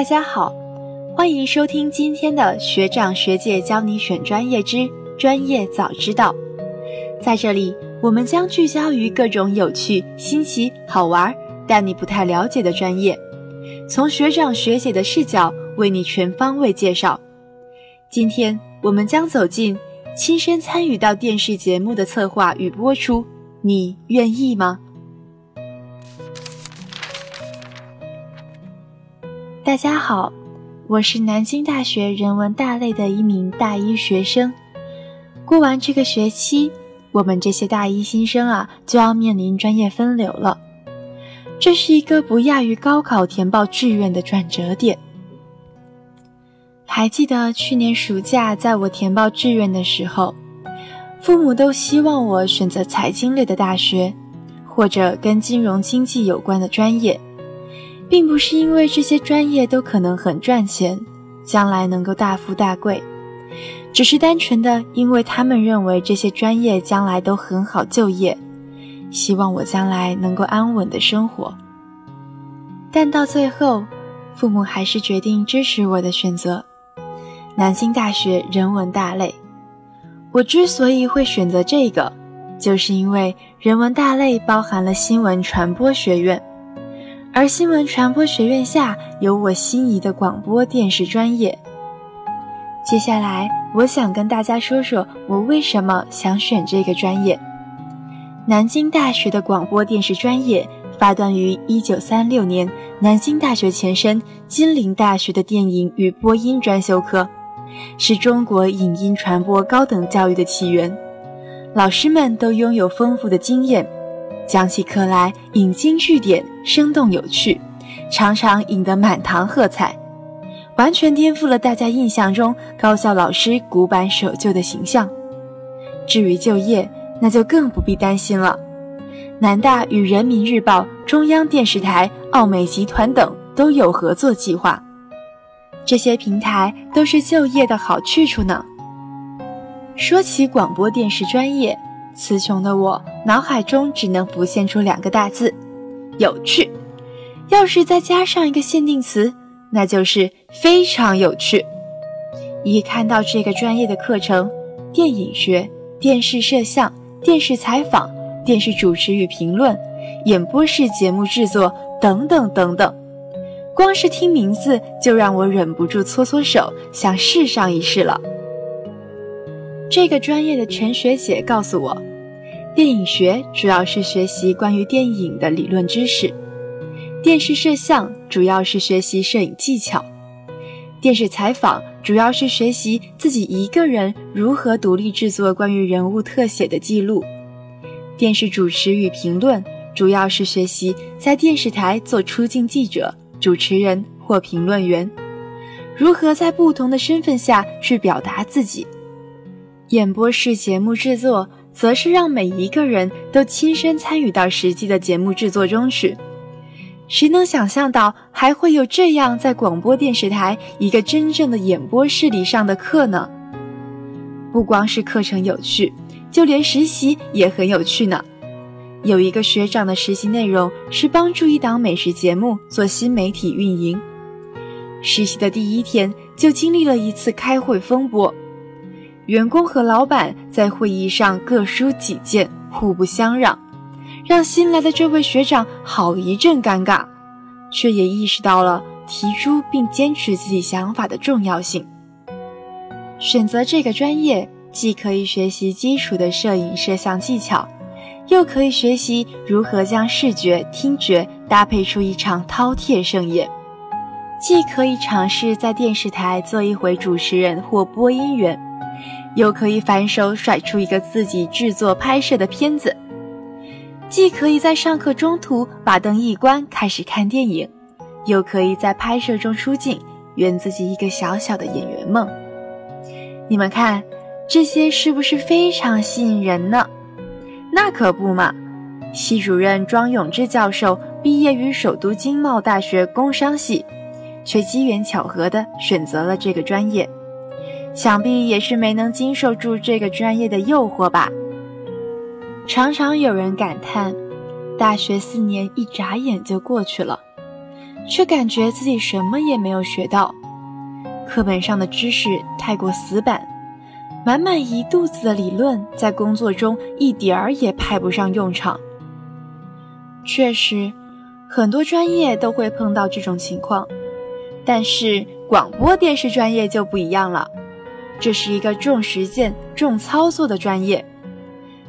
大家好，欢迎收听今天的学长学姐教你选专业之专业早知道。在这里，我们将聚焦于各种有趣、新奇、好玩但你不太了解的专业，从学长学姐的视角为你全方位介绍。今天我们将走进亲身参与到电视节目的策划与播出，你愿意吗？大家好，我是南京大学人文大类的一名大一学生。过完这个学期，我们这些大一新生啊，就要面临专业分流了。这是一个不亚于高考填报志愿的转折点。还记得去年暑假，在我填报志愿的时候，父母都希望我选择财经类的大学，或者跟金融经济有关的专业。并不是因为这些专业都可能很赚钱，将来能够大富大贵，只是单纯的因为他们认为这些专业将来都很好就业，希望我将来能够安稳的生活。但到最后，父母还是决定支持我的选择——南京大学人文大类。我之所以会选择这个，就是因为人文大类包含了新闻传播学院。而新闻传播学院下有我心仪的广播电视专业。接下来，我想跟大家说说我为什么想选这个专业。南京大学的广播电视专业发端于1936年南京大学前身金陵大学的电影与播音专修科，是中国影音传播高等教育的起源。老师们都拥有丰富的经验。讲起课来引经据典，生动有趣，常常引得满堂喝彩，完全颠覆了大家印象中高校老师古板守旧的形象。至于就业，那就更不必担心了。南大与人民日报、中央电视台、奥美集团等都有合作计划，这些平台都是就业的好去处呢。说起广播电视专业。词穷的我，脑海中只能浮现出两个大字：有趣。要是再加上一个限定词，那就是非常有趣。一看到这个专业的课程，电影学、电视摄像、电视采访、电视主持与评论、演播室节目制作等等等等，光是听名字就让我忍不住搓搓手，想试上一试了。这个专业的陈学姐告诉我。电影学主要是学习关于电影的理论知识，电视摄像主要是学习摄影技巧，电视采访主要是学习自己一个人如何独立制作关于人物特写的记录，电视主持与评论主要是学习在电视台做出镜记者、主持人或评论员，如何在不同的身份下去表达自己，演播室节目制作。则是让每一个人都亲身参与到实际的节目制作中去。谁能想象到还会有这样在广播电视台一个真正的演播室里上的课呢？不光是课程有趣，就连实习也很有趣呢。有一个学长的实习内容是帮助一档美食节目做新媒体运营。实习的第一天就经历了一次开会风波。员工和老板在会议上各抒己见，互不相让，让新来的这位学长好一阵尴尬，却也意识到了提出并坚持自己想法的重要性。选择这个专业，既可以学习基础的摄影摄像技巧，又可以学习如何将视觉、听觉搭配出一场饕餮盛宴；既可以尝试在电视台做一回主持人或播音员。又可以反手甩出一个自己制作拍摄的片子，既可以在上课中途把灯一关开始看电影，又可以在拍摄中出镜，圆自己一个小小的演员梦。你们看，这些是不是非常吸引人呢？那可不嘛！系主任庄永志教授毕业于首都经贸大学工商系，却机缘巧合地选择了这个专业。想必也是没能经受住这个专业的诱惑吧。常常有人感叹，大学四年一眨眼就过去了，却感觉自己什么也没有学到。课本上的知识太过死板，满满一肚子的理论，在工作中一点儿也派不上用场。确实，很多专业都会碰到这种情况，但是广播电视专业就不一样了。这是一个重实践、重操作的专业，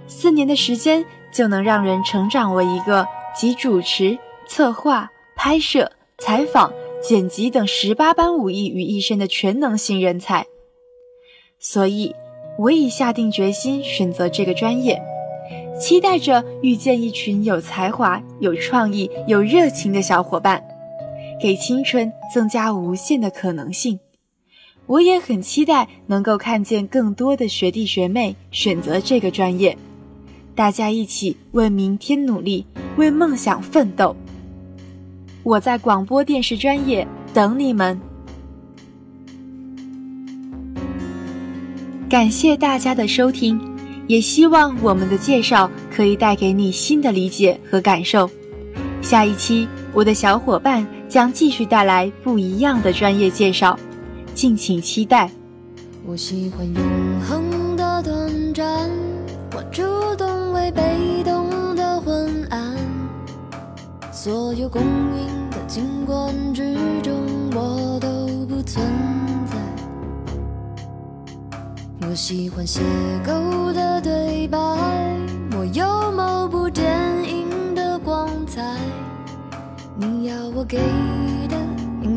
四年的时间就能让人成长为一个集主持、策划、拍摄、采访、剪辑等十八般武艺于一身的全能型人才。所以，我已下定决心选择这个专业，期待着遇见一群有才华、有创意、有热情的小伙伴，给青春增加无限的可能性。我也很期待能够看见更多的学弟学妹选择这个专业，大家一起为明天努力，为梦想奋斗。我在广播电视专业等你们。感谢大家的收听，也希望我们的介绍可以带给你新的理解和感受。下一期，我的小伙伴将继续带来不一样的专业介绍。敬请期待。我喜欢永恒的短暂，我主动为被动的昏暗。所有公允的景观之中，我都不存在。我喜欢邂逅的对白，我有某部电影的光彩。你要我给。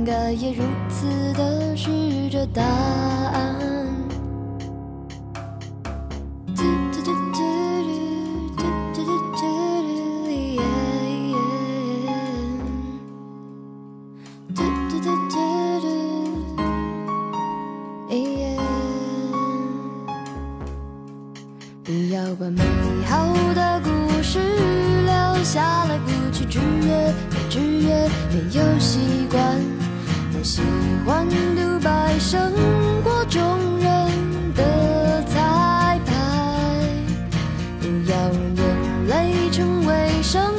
应该也如此的是这答案。不要把美好的故事留下来，不去制约，没制约，没有习惯。喜欢独白胜过众人的彩排不要让眼泪成为生